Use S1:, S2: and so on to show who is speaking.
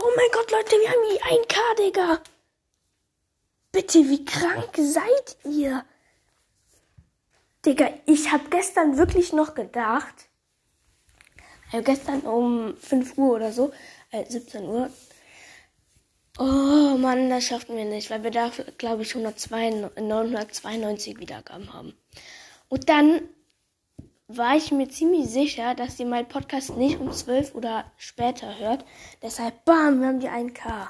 S1: Oh mein Gott, Leute, wir haben die 1K, Digga. Bitte, wie krank seid ihr? Digga, ich hab gestern wirklich noch gedacht, äh, gestern um 5 Uhr oder so, äh, 17 Uhr, oh Mann, das schaffen wir nicht, weil wir da, glaube ich, 102, 992 Wiedergaben haben. Und dann war ich mir ziemlich sicher, dass ihr meinen Podcast nicht um 12 oder später hört. Deshalb, bam, wir haben die 1K.